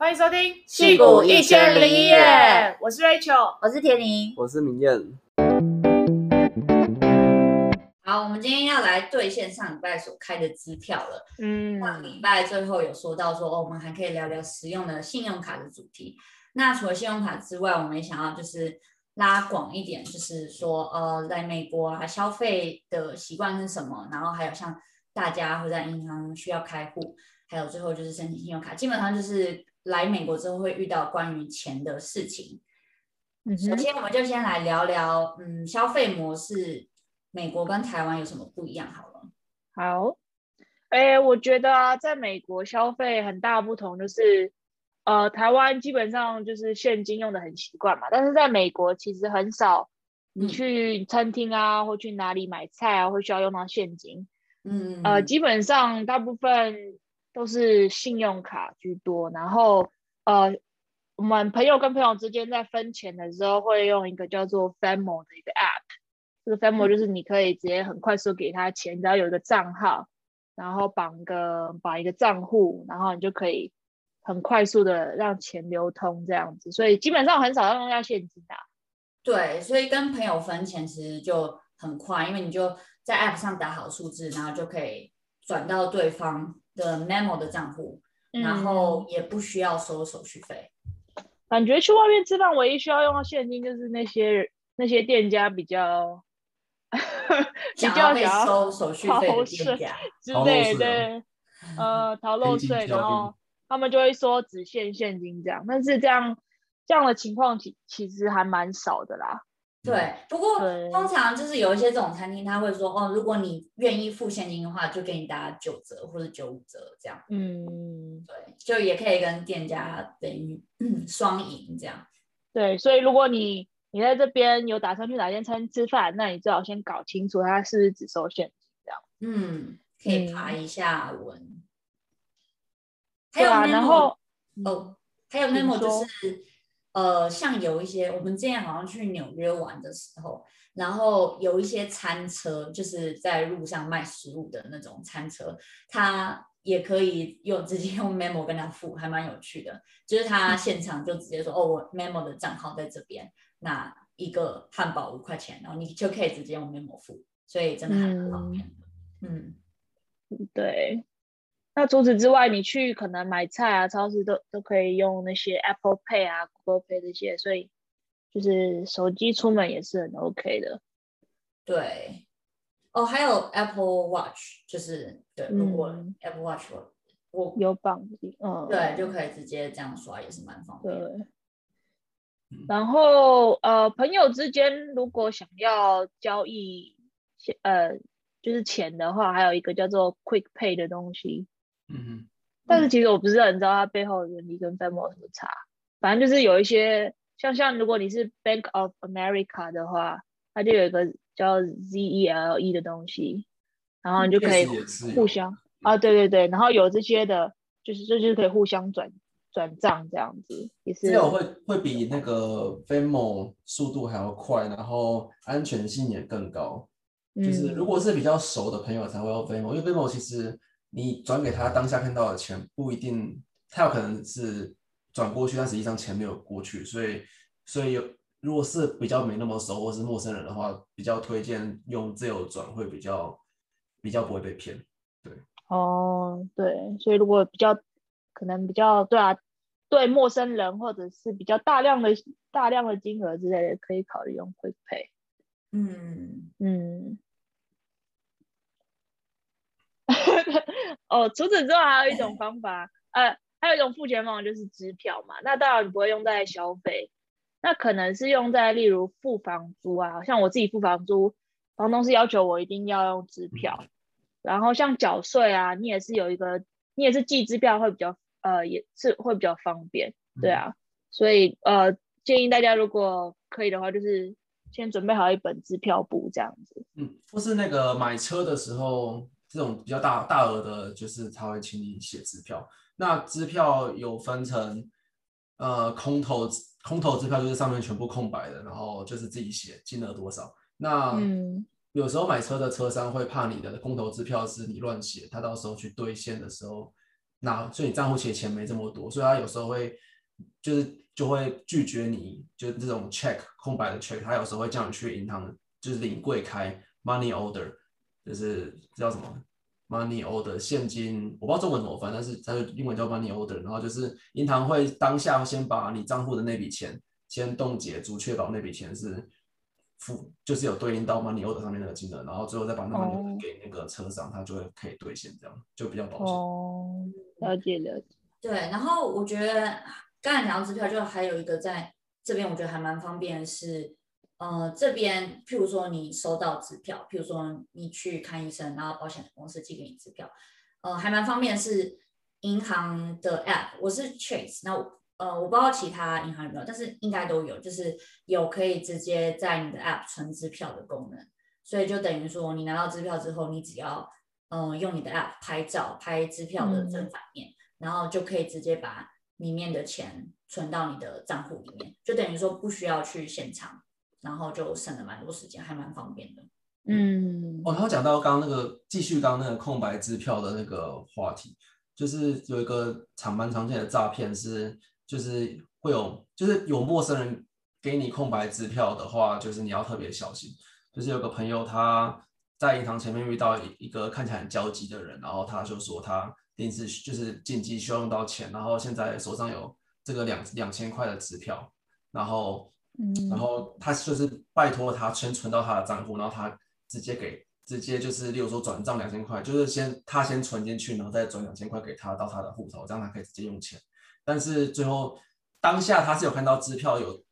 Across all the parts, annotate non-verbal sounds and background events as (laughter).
欢迎收听《矽谷一千零一夜》，我是 Rachel，我是田宁，我是明艳。好，我们今天要来兑现上礼拜所开的支票了。嗯，上礼拜最后有说到说，哦，我们还可以聊聊实用的信用卡的主题。那除了信用卡之外，我们也想要就是拉广一点，就是说，呃，在美国啊，消费的习惯是什么？然后还有像大家会在银行需要开户，还有最后就是申请信用卡，基本上就是来美国之后会遇到关于钱的事情。嗯，首先我们就先来聊聊，嗯，消费模式。美国跟台湾有什么不一样？好了，好，哎，我觉得啊，在美国消费很大不同，就是呃，台湾基本上就是现金用的很习惯嘛，但是在美国其实很少，你去餐厅啊，嗯、或去哪里买菜啊，会需要用到现金，嗯，呃，基本上大部分都是信用卡居多，然后呃，我们朋友跟朋友之间在分钱的时候会用一个叫做 Venmo 的一个 App。这个 Venmo 就是你可以直接很快速给他钱，只要有一个账号，然后绑个绑一个账户，然后你就可以很快速的让钱流通这样子。所以基本上很少要用到现金的。对，所以跟朋友分钱其实就很快，因为你就在 App 上打好数字，然后就可以转到对方的 Venmo 的账户，然后也不需要收手续费。感觉去外面吃饭唯一需要用到现金，就是那些那些店家比较。(laughs) 比较想要收手续费的店家之类的，呃，逃漏税，然后他们就会说只限现金这样，但是这样这样的情况其其实还蛮少的啦。对，不过通常就是有一些这种餐厅，他会说哦，如果你愿意付现金的话，就给你打九折或者九五折这样。嗯，对，就也可以跟店家等于 (clears throat) 双赢这样。对，所以如果你你在这边有打算去哪间餐厅吃饭？那你最好先搞清楚他是不是只收现金这样。嗯，可以爬一下文。嗯、还有、啊、然后哦，还有 Venmo 就是呃，像有一些我们之前好像去纽约玩的时候，然后有一些餐车就是在路上卖食物的那种餐车，他也可以用 (laughs) 直接用 Venmo 跟他付，还蛮有趣的。就是他现场就直接说：“嗯、哦，我 Venmo 的账号在这边。”那一个汉堡五块钱，然后你就可以直接用 Venmo 付，所以真的还蛮方便的。嗯，嗯对。那除此之外，你去可能买菜啊，超市都都可以用那些 Apple Pay 啊、Google Pay 这些，所以就是手机出门也是很 OK 的。对。哦，还有 Apple Watch，就是对，如果 Apple Watch 我有绑，嗯，对，就可以直接这样刷，也是蛮方便的。对。然后呃，朋友之间如果想要交易，呃，就是钱的话，还有一个叫做 Quick Pay 的东西。嗯哼。但是其实我不是很知道它背后的原理跟 Venmo 有什么差。反正就是有一些，像像如果你是 Bank of America 的话，它就有一个叫 ZELE 的东西，然后你就可以互相啊，对对对，然后有这些的，就是这就是可以互相转。转账这样子也是，这会会比那个 Venmo 速度还要快，然后安全性也更高。嗯、就是如果是比较熟的朋友才会用 Venmo，因为 Venmo 其实你转给他当下看到的钱不一定，他有可能是转过去，但实际上钱没有过去，所以所以有如果是比较没那么熟或是陌生人的话，比较推荐用自由转会比较比较不会被骗。对，哦，对，所以如果比较。可能比较对啊，对陌生人或者是比较大量的大量的金额之类的，可以考虑用 Quick Pay。嗯嗯。(laughs) 哦，除此之外还有一种方法，呃，还有一种付钱方法就是支票嘛。那当然你不会用在消费，那可能是用在例如付房租啊，像我自己付房租，房东是要求我一定要用支票。然后像缴税啊，你也是有一个，你也是寄支票会比较。呃，也是会比较方便，对啊，嗯、所以呃，建议大家如果可以的话，就是先准备好一本支票簿这样子。嗯，或是那个买车的时候，这种比较大大额的，就是他会请你写支票。那支票有分成呃空头空头支票，就是上面全部空白的，然后就是自己写金额多少。那嗯，有时候买车的车商会怕你的空头支票是你乱写，他到时候去兑现的时候。那所以你账户其实钱没这么多，所以他有时候会就是就会拒绝你，就是这种 check 空白的 check，他有时候会叫你去银行就是领柜开 money order，就是叫什么 money order 现金，我不知道中文怎么翻，但是它就英文叫 money order，然后就是银行会当下先把你账户的那笔钱先冻结住，确保那笔钱是。付就是有对应到 money order 上面那个金额，然后最后再把那 money order 给那个车商，oh. 他就会可以兑现，这样就比较保险。哦，了解了解。对，然后我觉得刚才讲到支票，就还有一个在这边，我觉得还蛮方便的是，呃，这边譬如说你收到支票，譬如说你去看医生，然后保险公司寄给你支票，呃，还蛮方便是银行的 app，我是 Chase，那。呃，我不知道其他银行有没有，但是应该都有，就是有可以直接在你的 App 存支票的功能，所以就等于说你拿到支票之后，你只要嗯、呃、用你的 App 拍照拍支票的正反面，嗯、然后就可以直接把里面的钱存到你的账户里面，就等于说不需要去现场，然后就省了蛮多时间，还蛮方便的。嗯，哦，然后讲到刚刚那个继续刚刚那个空白支票的那个话题，就是有一个常蛮常见的诈骗是。就是会有，就是有陌生人给你空白支票的话，就是你要特别小心。就是有个朋友他在银行前面遇到一一个看起来很焦急的人，然后他就说他临时就是紧急需要用到钱，然后现在手上有这个两两千块的支票，然后然后他就是拜托他先存到他的账户，然后他直接给直接就是例如说转账两千块，就是先他先存进去，然后再转两千块给他到他的户头，这样他可以直接用钱。但是最后当下他是有看到支票有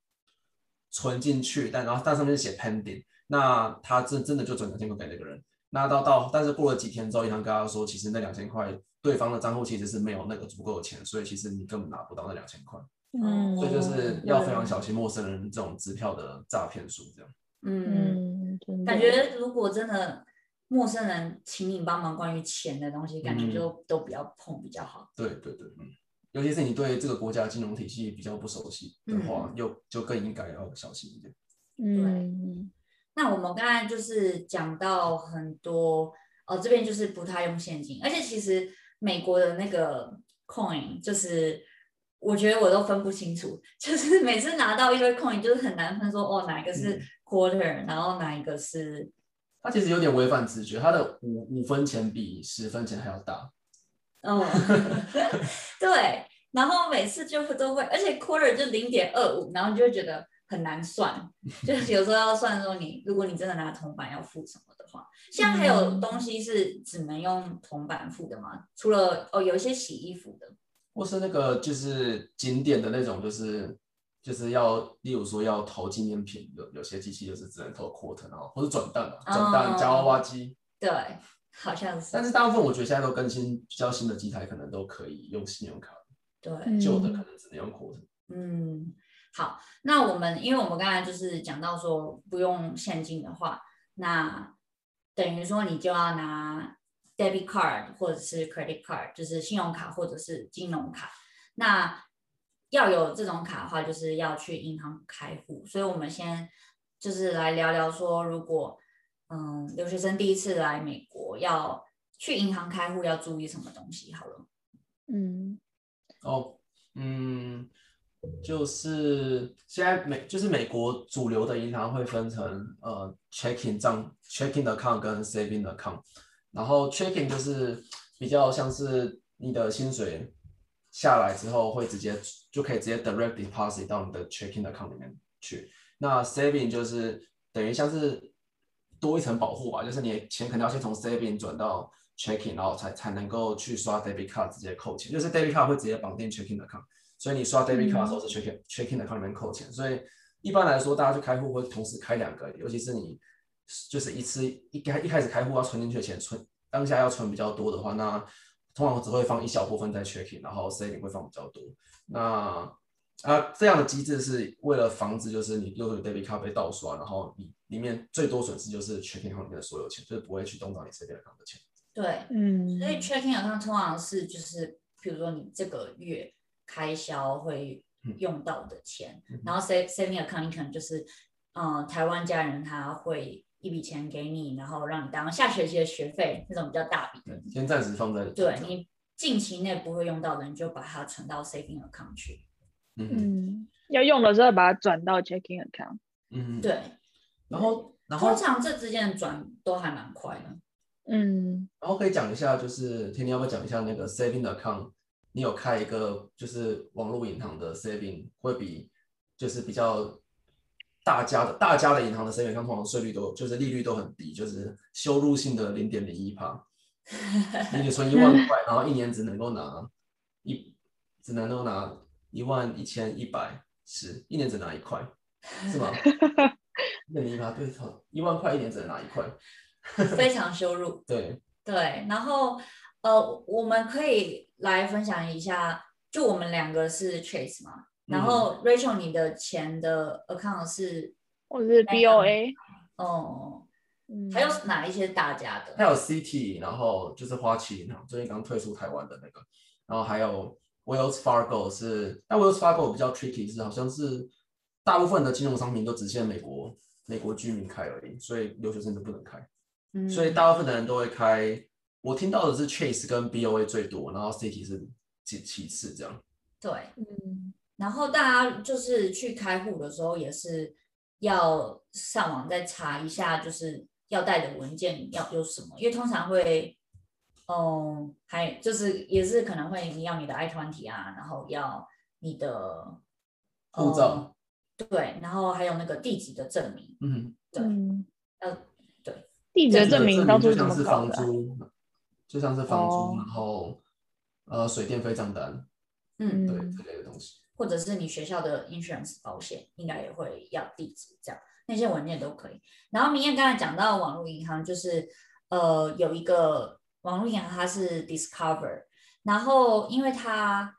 存进去，但然后但上面写 pending，那他真真的就转两千块给那个人。那到到但是过了几天之后，银行跟他说，其实那两千块对方的账户其实是没有那个足够的钱，所以其实你根本拿不到那两千块。嗯，所以就是要非常小心陌生人这种支票的诈骗术这样。嗯，感觉如果真的陌生人请你帮忙关于钱的东西，感觉就都不要碰比较好。对对对，嗯。尤其是你对这个国家金融体系比较不熟悉的话，又、嗯、就更应该要小心一点。对，嗯、那我们刚才就是讲到很多，哦，这边就是不太用现金，而且其实美国的那个 coin，就是我觉得我都分不清楚，(laughs) 就是每次拿到一堆 coin，就是很难分说哦，哪一个是 quarter，、嗯、然后哪一个是，它其实有点违反直觉，它的五五分钱比十分钱还要大。嗯，(laughs) 对。然后每次就都会，而且 quarter 就零点二五，然后你就会觉得很难算，(laughs) 就是有时候要算说你，如果你真的拿铜板要付什么的话，现在还有东西是只能用铜板付的吗？除了哦，有一些洗衣服的，或是那个就是景点的那种，就是就是要，例如说要投纪念品，有有些机器就是只能投 quarter，然后或者转蛋嘛，转蛋加娃娃机，对，好像是。但是大部分我觉得现在都更新比较新的机台，可能都可以用信用卡。对，旧的可能只能用 quarter。嗯，好，那我们因为我们刚才就是讲到说不用现金的话，那等于说你就要拿 debit card 或者是 credit card，就是信用卡或者是金融卡。那要有这种卡的话，就是要去银行开户。所以我们先就是来聊聊说，如果嗯留学生第一次来美国要去银行开户，要注意什么东西？好了，嗯。哦，嗯，就是现在美就是美国主流的银行会分成呃 checking 账 checking account 跟 saving account，然后 checking 就是比较像是你的薪水下来之后会直接就可以直接 direct deposit 到你的 checking account 里面去，那 saving 就是等于像是多一层保护吧，就是你钱可能要先从 saving 转到。checking，然后才才能够去刷 debit card 直接扣钱，就是 debit card 会直接绑定 checking 的 account，所以你刷 debit card 的时候是 checking checking 的 account 里面扣钱，所以一般来说大家去开户会同时开两个，尤其是你就是一次一开一开始开户要存进去的钱存当下要存比较多的话，那通常只会放一小部分在 checking，然后 saving 会放比较多。那啊这样的机制是为了防止就是你用你 debit card 被盗刷，然后你里面最多损失就是 checking account 里面的所有钱，就是不会去动到你 saving account 的钱。对，嗯，所以 checking account 通常是就是，比如说你这个月开销会用到的钱，嗯、然后 saving account 可能就是，嗯、呃，台湾家人他会一笔钱给你，然后让你当下学期的学费那种比较大笔的，先暂时放在，对你近期内不会用到的，你就把它存到 saving account 去。嗯，要用的时候把它转到 checking account。嗯，对。然后，然后通常这之间的转都还蛮快的。嗯，然后可以讲一下，就是天天要不要讲一下那个 saving account？你有开一个就是网络银行的 saving，会比就是比较大家的大家的银行的 saving account 通常税率都就是利率都很低，就是羞辱性的零点零一趴。你存一万块，然后一年只能够拿一，只能够拿一万一千一百十，一年只拿一块，是吗？一点零一趴，对，一万块一年只能拿一块。(laughs) 非常羞辱，对对，然后呃，我们可以来分享一下，就我们两个是 Chase 嘛，然后 Rachel 你的钱的 account 是，我是 BOA，哦，还有哪一些大家的？还有 Citi，然后就是花旗银行最近刚退出台湾的那个，然后还有 Wells Fargo 是，但 Wells Fargo 比较 tricky 是好像是大部分的金融商品都只限美国美国居民开而已，所以留学生就不能开。所以大部分的人都会开，我听到的是 Chase 跟 BOA 最多，然后 Citi 是其其次这样。对，嗯，然后大家就是去开户的时候也是要上网再查一下，就是要带的文件要有什么，因为通常会，嗯，还就是也是可能会你要你的 I-20 啊，然后要你的护照，对，然后还有那个地址的证明，嗯，对，要。地址证明当初就像是房租，就像是房租，然后呃水电费账单，嗯，对这类的东西，或者是你学校的 insurance 保险，应该也会要地址，这样那些文件都可以。然后明艳刚才讲到网络银行，就是呃有一个网络银行，它是 Discover，然后因为它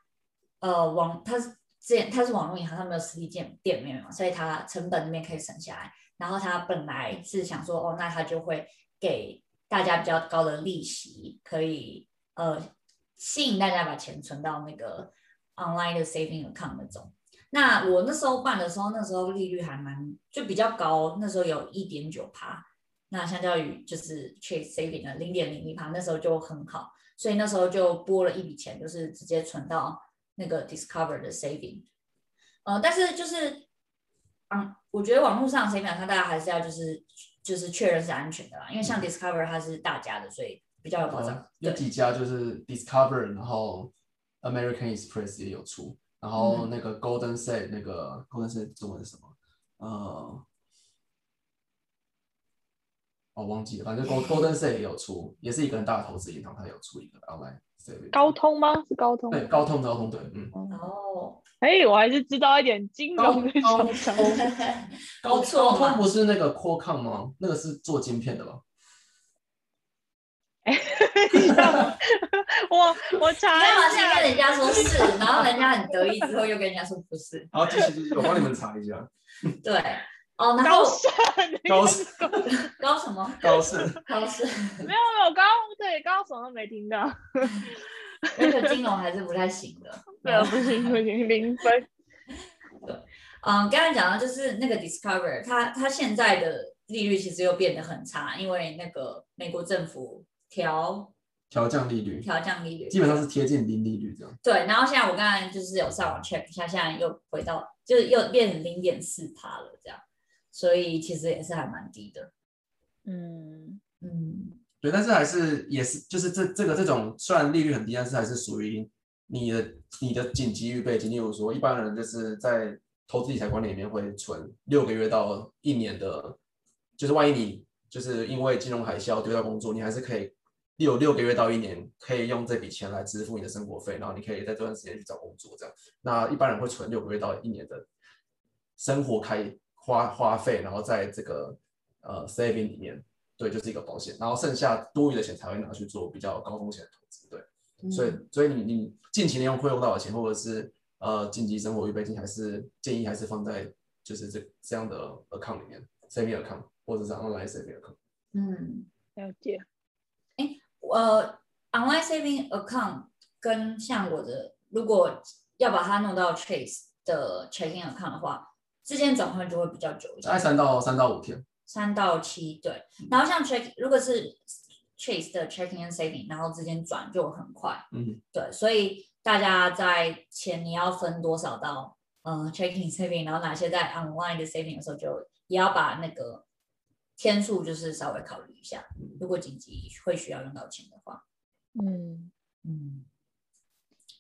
呃网它是之前它是网络银行，它没有实体店店面嘛，所以它成本那边可以省下来。然后他本来是想说，哦，那他就会给大家比较高的利息，可以呃吸引大家把钱存到那个 online 的 saving account 那种。那我那时候办的时候，那时候利率还蛮就比较高，那时候有一点九趴。那相较于就是 Chase saving 的零点零一趴，那时候就很好，所以那时候就拨了一笔钱，就是直接存到那个 Discover 的 saving。呃，但是就是。嗯，我觉得网络上谁秒看，大家还是要就是就是确认是安全的啦，因为像 Discover 它是大家的，所以比较有保障。嗯、有几家就是 Discover，然后 American Express 也有出，然后那个 Golden State 那个 Golden State 中文是什么？呃，我、哦、忘记了，反正 (laughs) Golden State 也有出，也是一个很大的投资银行，它有出一个 online saving。高通吗？是高通？对，高通，高通，对，嗯。哦。哎、欸，我还是知道一点金融的高通，高通不是那个 Qualcomm 吗？那个是做晶片的吧？(laughs) 我我查一下，先跟人家说是，然后人家很得意，之后又跟人家说不是。(laughs) 好，继续继续，我帮你们查一下。对，哦，然后高盛，(laughs) 高什么？高盛，高盛，没有没有高，对高什么都没听到。那个金融还是不太行的，对啊，不行不行，零分。对，嗯，刚才讲到就是那个 Discover，它它现在的利率其实又变得很差，因为那个美国政府调调降利率，调降利率，基本上是贴近零利率这样。对，然后现在我刚才就是有上网 check 一下，现在又回到就是又变成零点四趴了这样，所以其实也是还蛮低的。嗯嗯。对，但是还是也是，就是这这个这种虽然利率很低，但是还是属于你的你的紧急预备金。例如说，一般人就是在投资理财管理里面会存六个月到一年的，就是万一你就是因为金融海啸丢掉工作，你还是可以有六个月到一年可以用这笔钱来支付你的生活费，然后你可以在这段时间去找工作这样。那一般人会存六个月到一年的生活开花花费，然后在这个呃 saving 里面。对，就是一个保险，然后剩下多余的钱才会拿去做比较高风险的投资。对，嗯、所以所以你你近期内用会用到的钱，或者是呃紧急生活预备金，还是建议还是放在就是这这样的 account 里面，saving account 或者是 online saving account。嗯，了解。哎，呃，online saving account 跟像我的，如果要把它弄到 Chase 的 checking account 的话，之间转换就会比较久一点，大概三到三到五天。三到七对，然后像 check 如果是 Chase 的 checking and saving，然后之间转就很快。嗯，对，所以大家在钱你要分多少到呃 checking saving，然后哪些在 online 的 saving 的时候，就也要把那个天数就是稍微考虑一下，如果紧急会需要用到钱的话。嗯嗯。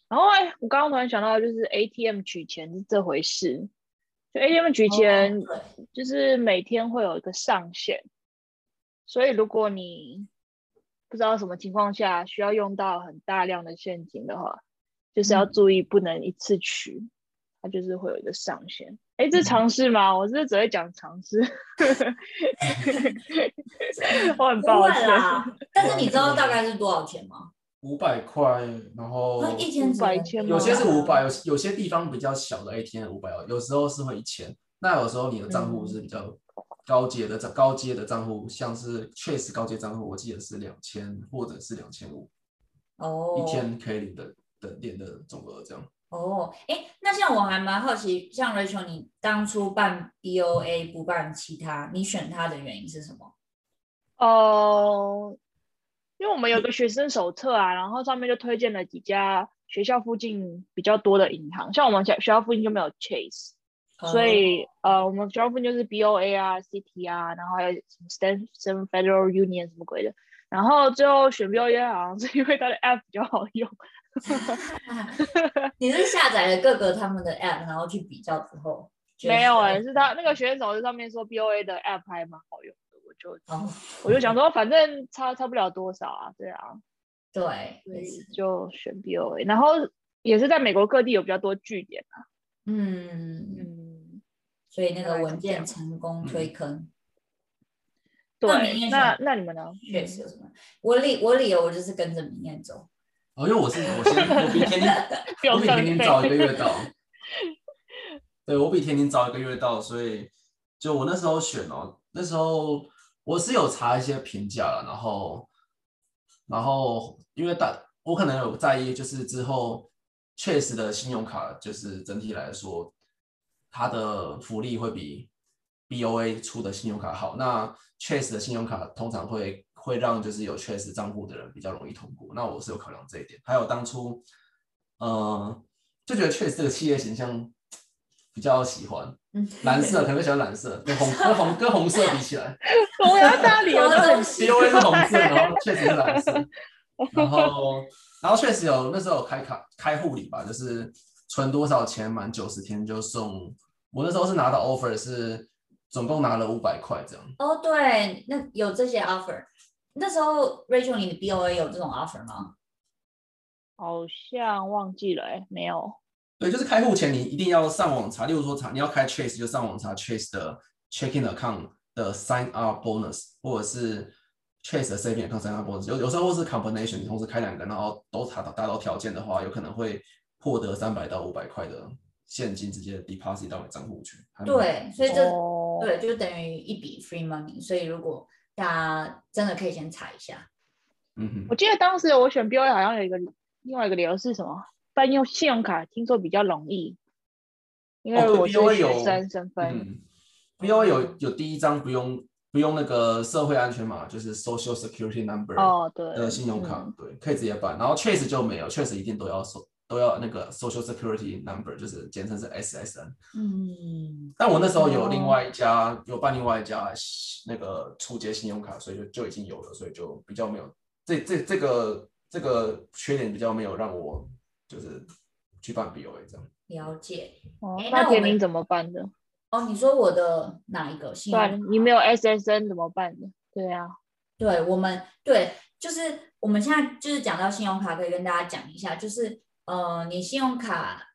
然后哎，我刚刚突然想到，就是 ATM 取钱是这回事，就 ATM 取钱就是每天会有一个上限，所以如果你不知道什么情况下需要用到很大量的现金的话，就是要注意不能一次取，它就是会有一个上限。哎，这尝试吗？我是只会讲尝试，我很抱歉。(laughs) 但是你知道大概是多少钱吗？五百块，然后一千百千，有些是五百，有有些地方比较小的 ATM 五百，有时候是会一千。那有时候你的账户是比较高阶的账、嗯、高阶的账户，像是 Chase 高阶账户，我记得是两千或者是两千五。哦，一天可以领的的点的总额这样。哦，哎，那像我还蛮好奇，像 Rachel，你当初办 BOA 不办其他，你选它的原因是什么？哦。因为我们有个学生手册啊，然后上面就推荐了几家学校附近比较多的银行，像我们学学校附近就没有 Chase，、oh. 所以呃，我们学校附近就是 BOA 啊、Citi 啊，然后还有什么 Stan Federal Union 什么鬼的，然后最后选 BOA 好像是因为它的 App 比较好用。(laughs) 你是下载了各个他们的 App，然后去比较之后？没有哎、欸，是他那个学生手册上面说 BOA 的 App 还蛮好用的，我。就，我就想说，反正差差不了多少啊，对啊，对，所以就选 BOA，然后也是在美国各地有比较多据点啊，嗯嗯，所以那个文件成功推坑。嗯、对，那那你们呢？确实有什么？我理我理由我就是跟着明艳走。哦，因为我是我先我比天天 (laughs) 我比天天早一个月到，(laughs) 对我比天天早一个月到，所以就我那时候选哦，那时候。我是有查一些评价了，然后，然后因为大我可能有在意，就是之后确实的信用卡，就是整体来说，它的福利会比 BOA 出的信用卡好。那确实的信用卡通常会会让就是有确实账户的人比较容易通过。那我是有考量这一点。还有当初，嗯、呃，就觉得确实这个企业形象比较喜欢。蓝色可能喜欢蓝色，跟红跟红跟红色比起来，(laughs) 我要大理由都很 BOA 是红色，然后确实是蓝色，然后然后确实有那时候有开卡开户礼吧，就是存多少钱满九十天就送。我那时候是拿到 offer 是总共拿了五百块这样。哦，对，那有这些 offer。那时候 Rachel 你的 BOA 有这种 offer 吗？好像忘记了，哎，没有。对，就是开户前你一定要上网查，例如说查你要开 Chase 就上网查 Chase 的 checking account 的 sign up bonus，或者是 Chase 的 saving account sign up bonus。有有时候是 combination，你同时开两个，然后都达到达到条件的话，有可能会获得三百到五百块的现金直接 deposit 到你账户去。对，所以这、oh. 对就等于一笔 free money。所以如果大家真的可以先查一下。嗯哼，我记得当时我选 BOA 好像有一个另外一个理由是什么？办用信用卡听说比较容易，因为我是学生身份。哦嗯、BOA 有有第一张不用不用那个社会安全码，就是 Social Security Number 哦，对的信用卡，对，可以直接办。然后 Chase 就没有，Chase 一定都要都要那个 Social Security Number，就是简称是 SSN。嗯，但我那时候有另外一家、哦、有办另外一家那个初阶信用卡，所以就就已经有了，所以就比较没有这这这个这个缺点比较没有让我。就是去办 BOA 这样，了解。哦，那田明怎么办的？哦，你说我的哪一个？对，你没有 SSN 怎么办的？对啊，对我们对，就是我们现在就是讲到信用卡，可以跟大家讲一下，就是呃，你信用卡，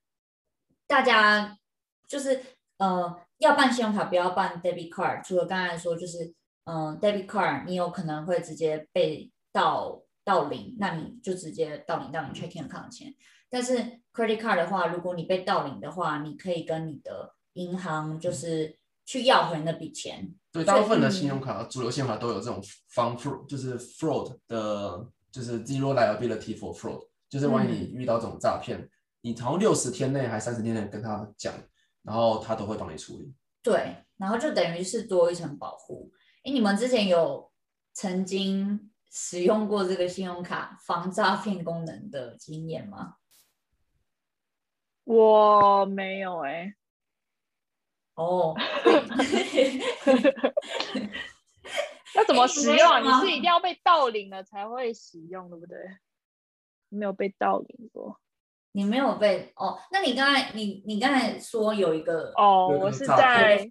大家就是呃，要办信用卡不要办 debit card，除了刚才说就是呃 debit card，你有可能会直接被盗盗领，那你就直接盗领到你 checking account 的钱。但是 credit card 的话，如果你被盗领的话，你可以跟你的银行就是去要回那笔钱。对，大部分的信用卡、主流信用卡都有这种防 fraud，就是 fraud 的，就是 zero liability for fraud，就是万一你遇到这种诈骗，嗯、你从六十天内还三十天内跟他讲，然后他都会帮你处理。对，然后就等于是多一层保护。哎，你们之前有曾经使用过这个信用卡防诈骗功能的经验吗？我没有哎、欸。哦。(laughs) 那 (laughs) 怎么使用啊？你是一定要被盗领了才会使用，对不对？没有被盗领过。你没有被哦？那你刚才你你刚才说有一个哦，我是在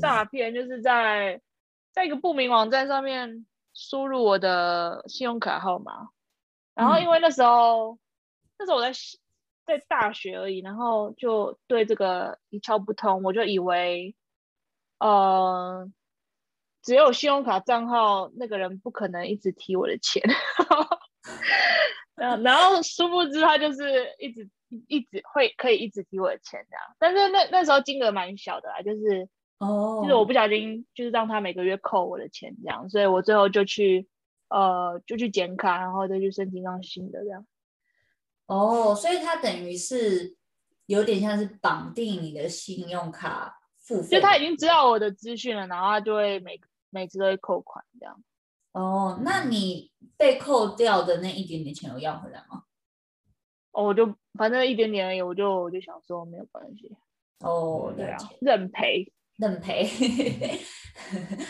诈骗，就是在在一个不明网站上面输入我的信用卡号码，然后因为那时候、嗯、那时候我在在大学而已，然后就对这个一窍不通，我就以为呃只有信用卡账号那个人不可能一直提我的钱。(laughs) 然后，然后殊不知他就是一直一直会可以一直提我的钱这样，但是那那时候金额蛮小的啦，就是哦，就是我不小心就是让他每个月扣我的钱这样，所以我最后就去呃就去剪卡，然后再去申请张新的这样。哦，所以他等于是有点像是绑定你的信用卡付费，就他已经知道我的资讯了，然后他就会每每次都会扣款这样。哦，那你被扣掉的那一点点钱有要回来吗？哦，我就反正一点点而已，我就我就想说没有关系。哦，对啊，认赔，认赔，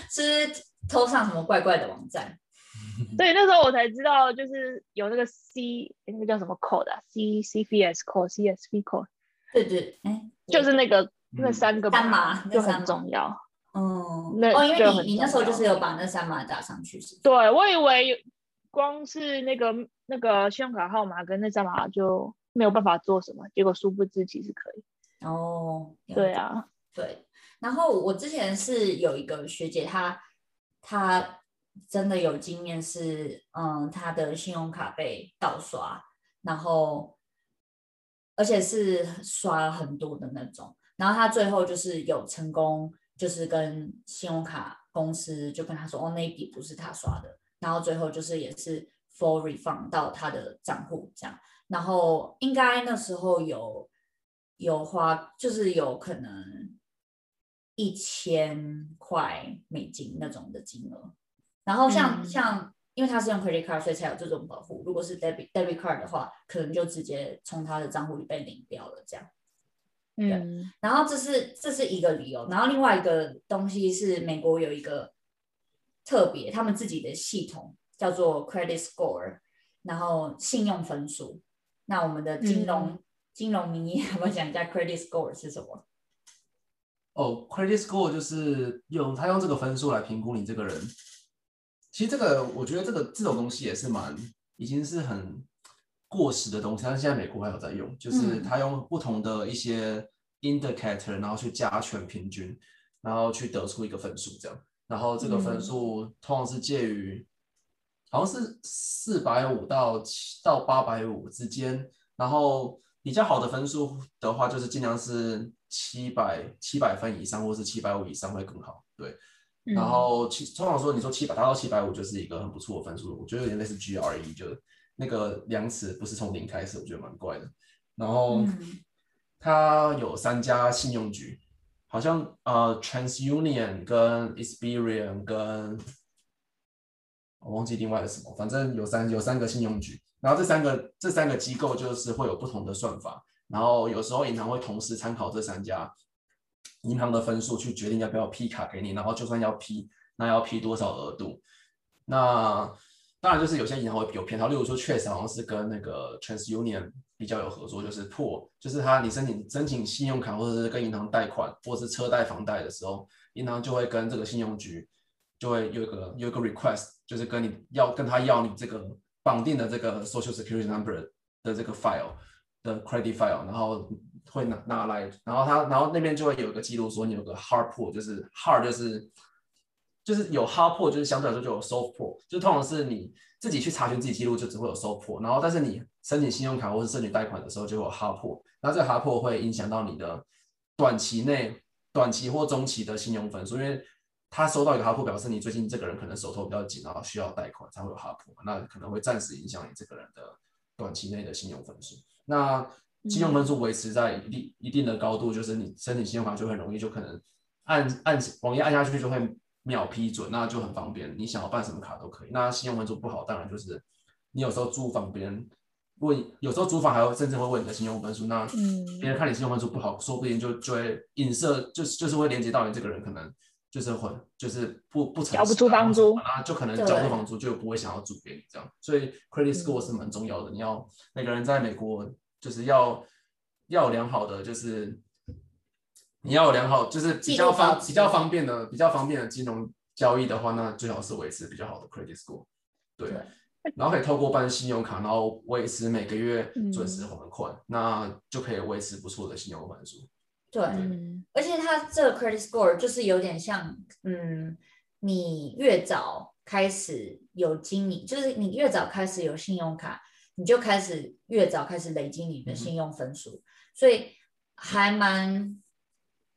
是偷上什么怪怪的网站？(laughs) 对，那时候我才知道，就是有那个 C，那个叫什么 code 啊？C C V S code，C S V code。对对，哎，就是那个那三个码就很重要。嗯，那哦，因为你你那时候就是有把那三码打上去是？对，我以为光是那个那个信用卡号码跟那三码就没有办法做什么，结果殊不知其实可以。哦，对啊，对。然后我之前是有一个学姐，她她真的有经验是，嗯，她的信用卡被盗刷，然后而且是刷了很多的那种，然后她最后就是有成功。就是跟信用卡公司就跟他说，哦，那一笔不是他刷的，然后最后就是也是 full refund 到他的账户这样，然后应该那时候有有花，就是有可能一千块美金那种的金额，然后像、嗯、像因为他是用 credit card，所以才有这种保护，如果是 debit debit card 的话，可能就直接从他的账户里被领掉了这样。对，然后这是这是一个理由，然后另外一个东西是美国有一个特别他们自己的系统叫做 credit score，然后信用分数。那我们的金融、嗯、金融名义，我们讲一下 credit score 是什么？哦，credit score 就是用他用这个分数来评估你这个人。其实这个我觉得这个这种东西也是蛮已经是很。过时的东西，但是现在美国还有在用，就是他用不同的一些 indicator，然后去加权平均，然后去得出一个分数，这样，然后这个分数通常是介于好像是四百五到七到八百五之间，然后比较好的分数的话，就是尽量是七百七百分以上，或是七百五以上会更好，对，然后其通常说你说七百达到七百五就是一个很不错的分数，我觉得有点类似 GRE 就。那个量尺不是从零开始，我觉得蛮怪的。然后它有三家信用局，好像呃，TransUnion 跟 Experian 跟我忘记另外的什么，反正有三有三个信用局。然后这三个这三个机构就是会有不同的算法，然后有时候银行会同时参考这三家银行的分数去决定要不要批卡给你，然后就算要批，那要批多少额度？那当然，就是有些银行会有偏好，例如说，确实好像是跟那个 TransUnion 比较有合作，就是破，就是他你申请申请信用卡或者是跟银行贷款或者是车贷房贷的时候，银行就会跟这个信用局就会有一个有一个 request，就是跟你要跟他要你这个绑定的这个 Social Security Number 的这个 file 的 credit file，然后会拿拿来，然后他然后那边就会有一个记录说你有个 hard p o o l 就是 hard 就是。就是有 hard pull，就是相对来说就有 soft pull，就通常是你自己去查询自己记录，就只会有 soft pull，然后但是你申请信用卡或是申请贷款的时候就有 hard pull，那这个 hard pull 会影响到你的短期内、短期或中期的信用分数，因为他收到一个 hard pull，表示你最近这个人可能手头比较紧，然后需要贷款才会有 hard pull，那可能会暂时影响你这个人的短期内的信用分数。那信用分数维持在一定一定的高度，就是你申请信用卡就很容易就可能按按网页按下去就会。秒批准，那就很方便，你想要办什么卡都可以。那信用分数不好，当然就是你有时候租房别人问，有时候租房还会甚至会问你的信用分数，那别人看你信用分数不好，说不定就就会影射，就是就是会连接到你这个人可能就是会就是不不诚实，交不出房租，那就可能交不出房租就不会想要租给你这样。所以 credit score 是蛮重要的，你要每个人在美国就是要要有良好的就是。你要有良好，就是比较方比较方便的比较方便的金融交易的话，那最好是维持比较好的 credit score，对，对，(laughs) 然后可以透过办信用卡，然后维持每个月准时还款，嗯、那就可以维持不错的信用分数。对，对，而且它这个 credit score 就是有点像，嗯，你越早开始有经营，就是你越早开始有信用卡，你就开始越早开始累积你的信用分数，嗯、所以还蛮。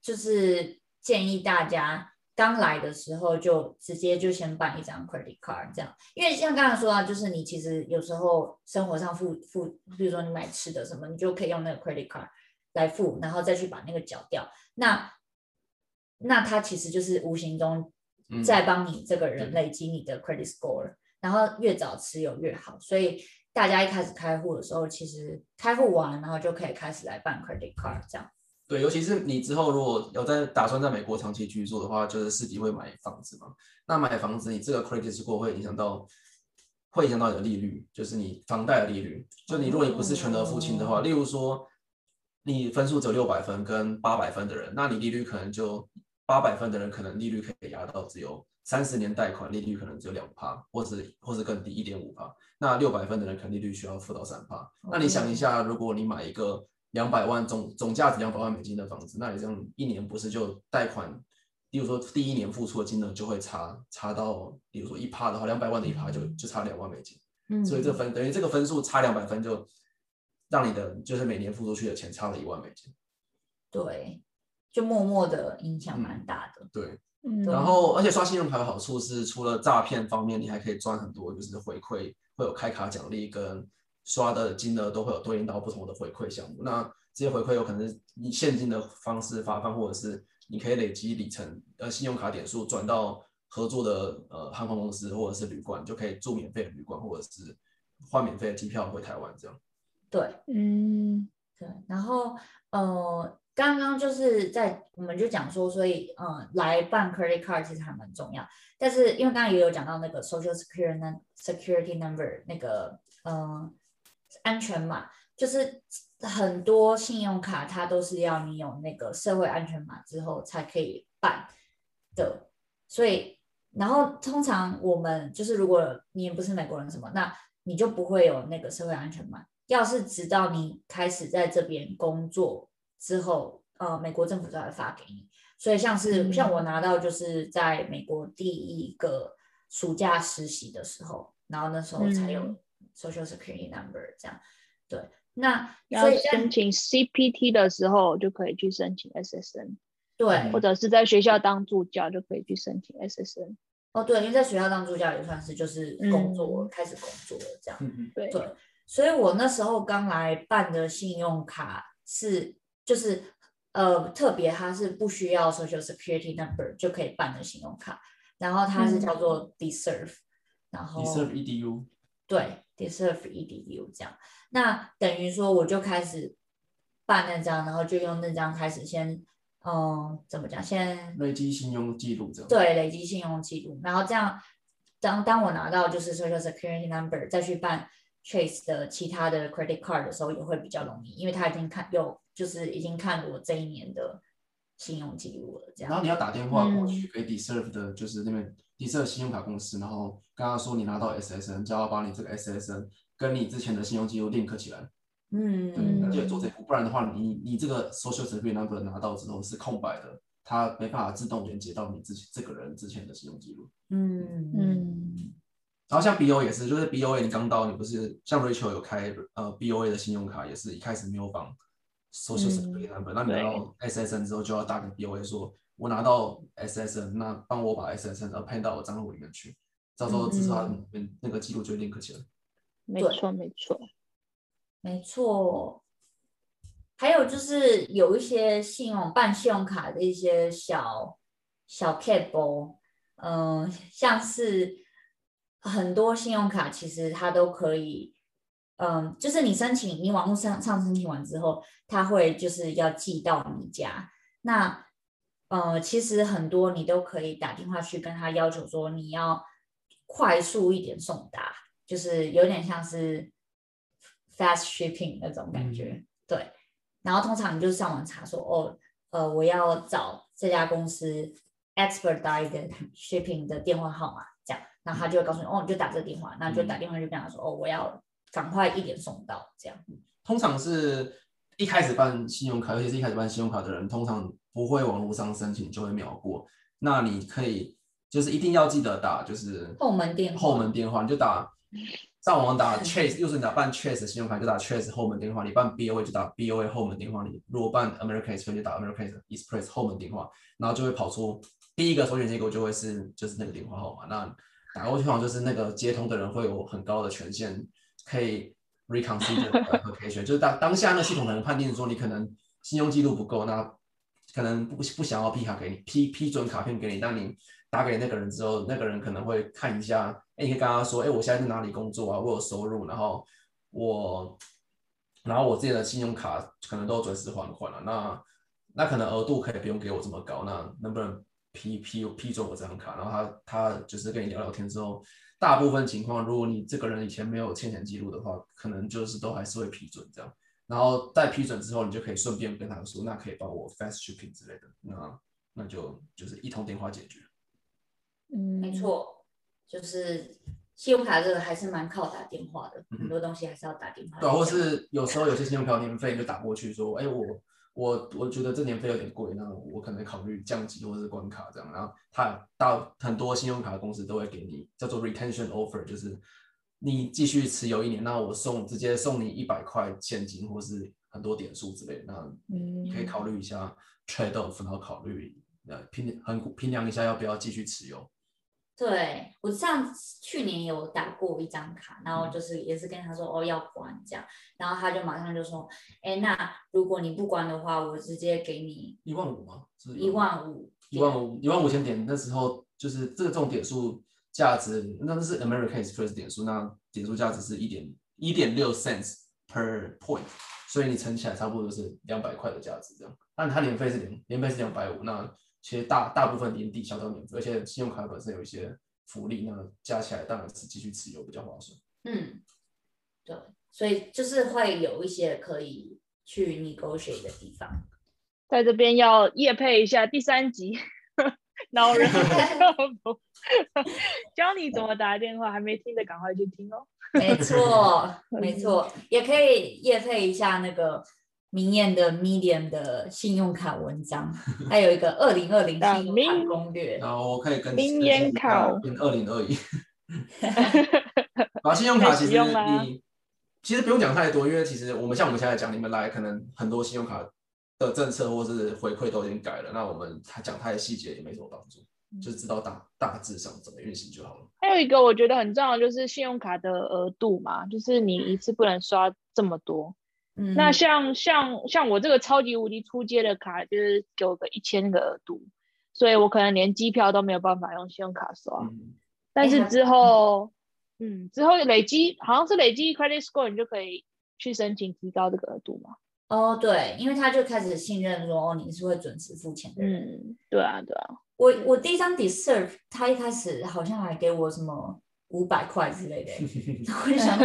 就是建议大家刚来的时候就直接就先办一张 credit card，这样，因为像刚才说到，就是你其实有时候生活上付付，比如说你买吃的什么，你就可以用那个 credit card 来付，然后再去把那个缴掉。那那它其实就是无形中在帮你这个人累积你的 credit score，嗯，然后越早持有越好。所以大家一开始开户的时候，其实开户完然后就可以开始来办 credit card 这样。对，尤其是你之后如果有在打算在美国长期居住的话，就是自己会买房子嘛。那买房子，你这个 credit score 会影响到，会影响到你的利率，就是你房贷的利率。就你如果你不是全额付清的话，例如说你分数只有六百分跟八百分的人，那你利率可能就八百分的人可能利率可以压到只有三十年贷款利率可能只有两趴，或者或者更低一点五趴。那六百分的人可能利率需要付到三趴。那你想一下，如果你买一个。两百万总总价值两百万美金的房子，那你这样一年不是就贷款？比如说第一年付出的金额就会差差到，比如说一趴的话，两百万的一趴就就差两万美金。嗯，所以这分等于这个分数差两百分，就让你的就是每年付出去的钱差了一万美金。对，就默默的影响蛮大的。嗯、对，嗯，然后而且刷信用卡的好处是，除了诈骗方面，你还可以赚很多，就是回馈会有开卡奖励跟。刷的金额都会有对应到不同的回馈项目，那这些回馈有可能是以现金的方式发放，或者是你可以累积里程呃信用卡点数转到合作的呃航空公司或者是旅馆，就可以住免费的旅馆或者是换免费的机票回台湾这样。对，嗯，对。然后呃，刚刚就是在我们就讲说，所以呃来办 credit card 其实还蛮重要，但是因为刚刚也有讲到那个 social security security number 那个嗯。呃安全码就是很多信用卡，它都是要你有那个社会安全码之后才可以办的。所以，然后通常我们就是，如果你也不是美国人什么，那你就不会有那个社会安全码。要是直到你开始在这边工作之后，呃，美国政府才会发给你。所以，像是像我拿到就是在美国第一个暑假实习的时候，然后那时候才有。Social Security Number 这样，对，那要申请 CPT 的时候就可以去申请 SSN，对，或者是在学校当助教就可以去申请 SSN。哦，对，因为在学校当助教也算是就是工作，嗯、开始工作了这样，嗯、对对，所以我那时候刚来办的信用卡是就是呃特别它是不需要 Social Security Number 就可以办的信用卡，然后它是叫做 Deserve，、嗯、然后 Deserve EDU，对。Deserve EDU 这样，那等于说我就开始办那张，然后就用那张开始先，嗯，怎么讲？先累积信用记录这样。对，累积信用记录，然后这样，当当我拿到就是 Social Security Number 再去办 Chase 的其他的 Credit Card 的时候，也会比较容易，因为他已经看有就是已经看我这一年的信用记录了。这样。然后你要打电话过去给 Deserve 的，就是那边 Deserve 信用卡公司，然后刚刚说你拿到 SSN，就要把你这个 SSN 跟你之前的信用记录 link 起来。嗯，对，那就做这步，不然的话，你你这个 social security number 拿到之后是空白的，它没办法自动连接到你自己这个人之前的信用记录。嗯嗯。然后像 BOA 也是，就是 BOA 你刚到，你不是像 Rachel 有开呃 BOA 的信用卡，也是一开始没有绑 social security number，、嗯、那你拿到 SSN 之后就要打给 BOA 说。我拿到 SSN，那帮我把 SSN 配到我账户里面去，到时候至少那个记录就 link 起来。没错，没错，没错。还有就是有一些信用办信用卡的一些小小撇步，嗯、呃，像是很多信用卡其实它都可以，嗯、呃，就是你申请，你网络上上申请完之后，它会就是要寄到你家。那呃，其实很多你都可以打电话去跟他要求说你要快速一点送达，就是有点像是 fast shipping 那种感觉，嗯、对。然后通常你就上网查说，哦，呃，我要找这家公司 expedite shipping 的电话号码，这样，然后他就会告诉你，哦，你就打这个电话，那就打电话就跟他说，哦，我要赶快一点送到，这样。通常是一开始办信用卡，尤其是一开始办信用卡的人，通常不会网络上申请就会秒过。那你可以就是一定要记得打，就是后门电话，后门电话你就打。上网打 Chase，又是你打办 Chase 信用卡就打 Chase 后门电话，你办 BOA 就打 BOA 后门电话，你如果办 American Express 就打 American Express 后门电话，然后就会跑出第一个首选结果就会是就是那个电话号码。那打过去好像就是那个接通的人会有很高的权限，可以 reconsider (laughs) application，就是当当下那系统可能判定说你可能信用记录不够，那可能不不想要批卡给你批批准卡片给你，那你打给那个人之后，那个人可能会看一下。哎，你可以跟他说，哎，我现在在哪里工作啊？我有收入，然后我，然后我自己的信用卡可能都准时还款了。那那可能额度可以不用给我这么高，那能不能批批批准我这张卡？然后他他就是跟你聊聊天之后，大部分情况，如果你这个人以前没有欠钱记录的话，可能就是都还是会批准这样。然后在批准之后，你就可以顺便跟他说，那可以帮我 fast shipping 之类的，那那就就是一通电话解决。嗯，没错。就是信用卡这个还是蛮靠打电话的，嗯、很多东西还是要打电话。对，或是有时候有些信用卡年费就打过去说，哎，我我我觉得这年费有点贵，那我可能考虑降级或者是关卡这样。然后他到很多信用卡的公司都会给你叫做 retention offer，就是你继续持有一年，那我送直接送你一百块现金或是很多点数之类的，那你可以考虑一下 trade off，然后考虑呃拼很衡量一下要不要继续持有。对，我上去年有打过一张卡，然后就是也是跟他说哦要关这样，然后他就马上就说，哎，那如果你不关的话，我直接给你一万五吗？一万五，一万五，一万五千点。那时候就是这种点数价值，那是 American Express 点数，那点数价值是一点一点六 cents per point，所以你乘起来差不多是两百块的价值这样。但它年费是两年费是两百五，那。其实大大部分年底相当免费，而且信用卡本身有一些福利，那加起来当然是继续持有比较划算。嗯，对，所以就是会有一些可以去 negotiate 的地方。在这边要夜配一下第三集，(laughs) 恼人 (laughs) (laughs) 教你怎么打电话，还没听的赶快去听哦。没错，没错，也可以夜配一下那个。明艳的 Medium 的信用卡文章，(laughs) 还有一个二零二零信用卡攻略。然后我可以跟明年考变二零二一。(laughs) 把信用卡其实你其实不用讲太多，因为其实我们像我们现在讲，你们来可能很多信用卡的政策或是回馈都已经改了，那我们他讲太细节也没什么帮助，嗯、就知道大大致上怎么运行就好了。还有一个我觉得很重要，就是信用卡的额度嘛，就是你一次不能刷这么多。嗯、那像像像我这个超级无敌出街的卡，就是给我个一千个额度，所以我可能连机票都没有办法用信用卡刷。嗯、但是之后，嗯，之后累积好像是累积 credit score，你就可以去申请提高这个额度嘛。哦，对，因为他就开始信任说，哦，你是会准时付钱的。嗯，对啊，对啊。我我第一张 deserve，他一开始好像还给我什么。五百块之类的，(laughs) 我就想，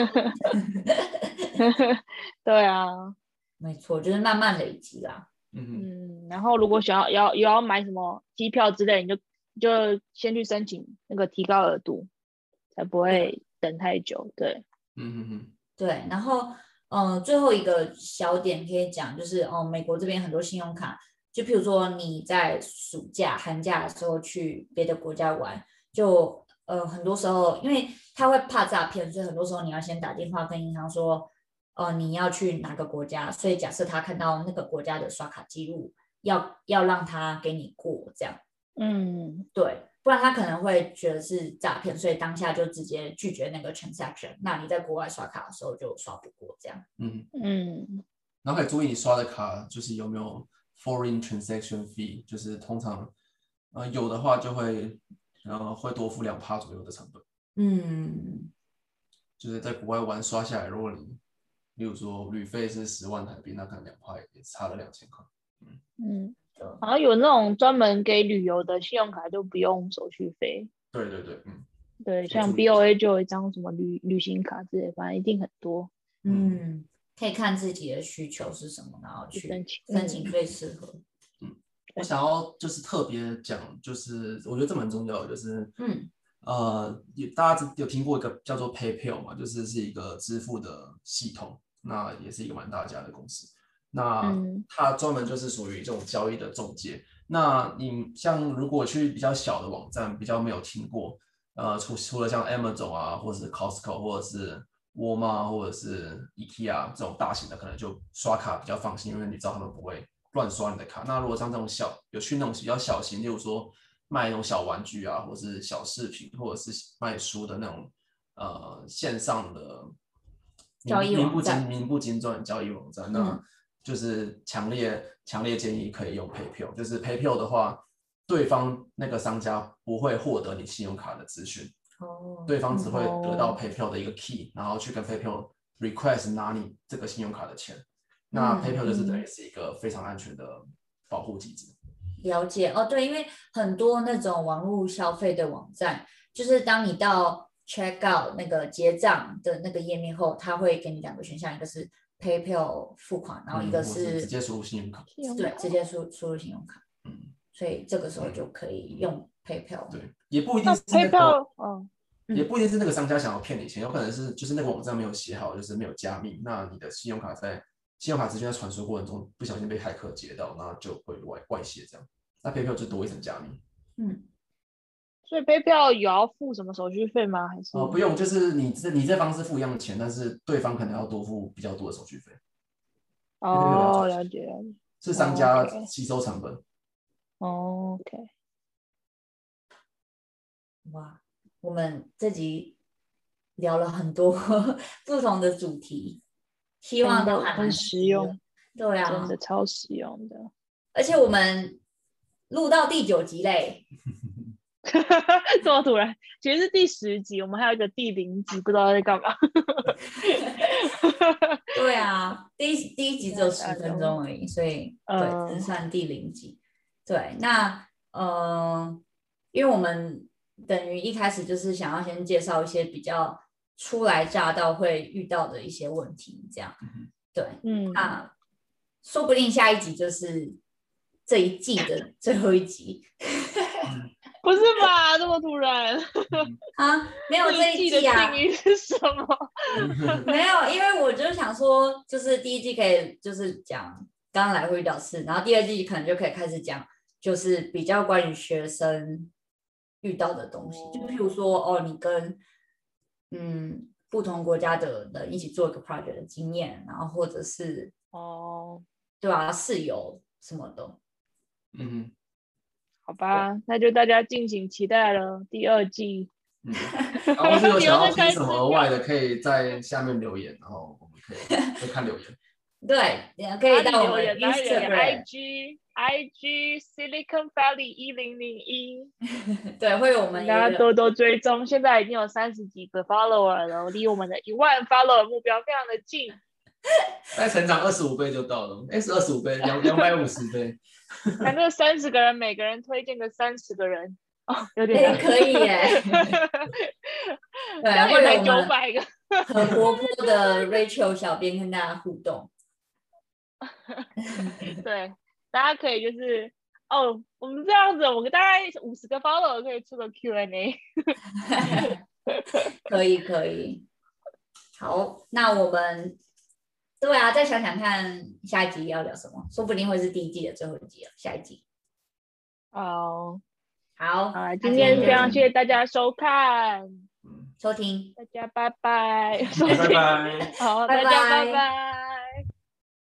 对啊，没错，就是慢慢累积啦。嗯，然后如果想要要有要买什么机票之类，你就就先去申请那个提高额度，才不会等太久。对，嗯嗯嗯，对。然后，嗯、呃，最后一个小点可以讲，就是哦、呃，美国这边很多信用卡，就譬如说你在暑假、寒假的时候去别的国家玩，就。呃，很多时候，因为他会怕诈骗，所以很多时候你要先打电话跟银行说，呃，你要去哪个国家。所以假设他看到那个国家的刷卡记录，要要让他给你过这样。嗯，对，不然他可能会觉得是诈骗，所以当下就直接拒绝那个 transaction。那你在国外刷卡的时候就刷不过这样。嗯嗯，然后可以注意你刷的卡就是有没有 foreign transaction fee，就是通常呃有的话就会。然后会多付两趴左右的成本。嗯，就是在国外玩刷下来，如果你，例如说旅费是十万台币，那可能两趴也差了两千块。嗯嗯，好像有那种专门给旅游的信用卡就不用手续费。对对对，嗯，对，像 BOA 就有一张什么旅旅行卡之类，反正一定很多。嗯，可以看自己的需求是什么，然后去申请申请最适合。嗯，我想要就是特别讲，就是我觉得这蛮重要的，就是嗯。呃，也大家有听过一个叫做 PayPal 嘛，就是是一个支付的系统，那也是一个蛮大家的公司。那它专门就是属于这种交易的中介。那你像如果去比较小的网站，比较没有听过，呃，除除了像 Amazon 啊，或者是 Costco，或者是沃尔玛，或者是 IKEA 这种大型的，可能就刷卡比较放心，因为你知道他们不会乱刷你的卡。那如果像这种小，有去那种比较小型，例如说。卖那种小玩具啊，或者是小饰品，或者是卖书的那种呃线上的交易网站，名不经传交易网站，那就是强烈强烈建议可以用 PayPal。就是 PayPal 的话，对方那个商家不会获得你信用卡的资讯，哦，对方只会得到 PayPal 的一个 key，然后去跟 PayPal request 拿你这个信用卡的钱。那 PayPal 就是等于是一个非常安全的保护机制。了解哦，对，因为很多那种网络消费的网站，就是当你到 check out 那个结账的那个页面后，它会给你两个选项，一个是 PayPal 付款，然后一个是、嗯、直接输入信用卡，对，直接输输入信用卡，嗯，所以这个时候就可以用 PayPal，对，也不一定是、那个、PayPal，哦，也不一定是那个商家想要骗你钱，有可能是就是那个网站没有写好，就是没有加密，那你的信用卡在。信用卡资讯在传输过程中不小心被骇客截到，那就会外外泄这样。那 PayPal 就多一层加密。嗯，所以 PayPal 有要付什么手续费吗？还是？哦，不用，就是你这你这方是付一样的钱，但是对方可能要多付比较多的手续费。哦，了解了解。是商家吸收成本。哦，OK。哇，我们这集聊了很多 (laughs) 不同的主题。希望都还很实用，对啊，真的超实用的。而且我们录到第九集嘞，(laughs) 这么突然，其实是第十集，我们还有一个第零集，不知道在干嘛。(laughs) 对啊，第一第一集只有十分钟而已，所以对，只算第零集。对，那呃，因为我们等于一开始就是想要先介绍一些比较。初来乍到会遇到的一些问题，这样，对，嗯，那说不定下一集就是这一季的 (laughs) 最后一集，(laughs) 不是吧？这么突然？(laughs) 啊，没有这一季啊？定义是什么？没有，因为我就想说，就是第一季可以就是讲刚来会遇到事，然后第二季可能就可以开始讲，就是比较关于学生遇到的东西，就譬如说，哦，你跟嗯，不同国家的人一起做一个 project 的经验，然后或者是哦，对啊，室友什么的，嗯，好吧，那就大家敬请期待了第二季。嗯，有想要 (laughs) 听什么额外的，可以在下面留言，然后我们可以会看留言。(laughs) 对，也可以到我们 Instagram IG IG Silicon Valley 一零零一，(laughs) 对，会有我们大家多多追踪。现在已经有三十几个 follower 了，离我们的一万 follower 目标非常的近。(laughs) 再成长二十五倍就到了，哎，是二十五倍，两 (laughs) 两百五十倍。反正三十个人，每个人推荐个三十个人，哦，有点、欸、可以耶。对，会有九百个很活泼的 Rachel 小编跟大家互动。对，大家可以就是哦，我们这样子，我们大概五十个 follow 可以出个 Q&A。(laughs) 可以可以，好，那我们对啊，再想想看下一集要聊什么，说不定会是第一季的最后一集了。下一集，哦，好，好，今天非常谢谢大家收看、收听，大家拜拜，拜拜，(laughs) 好，大家拜拜。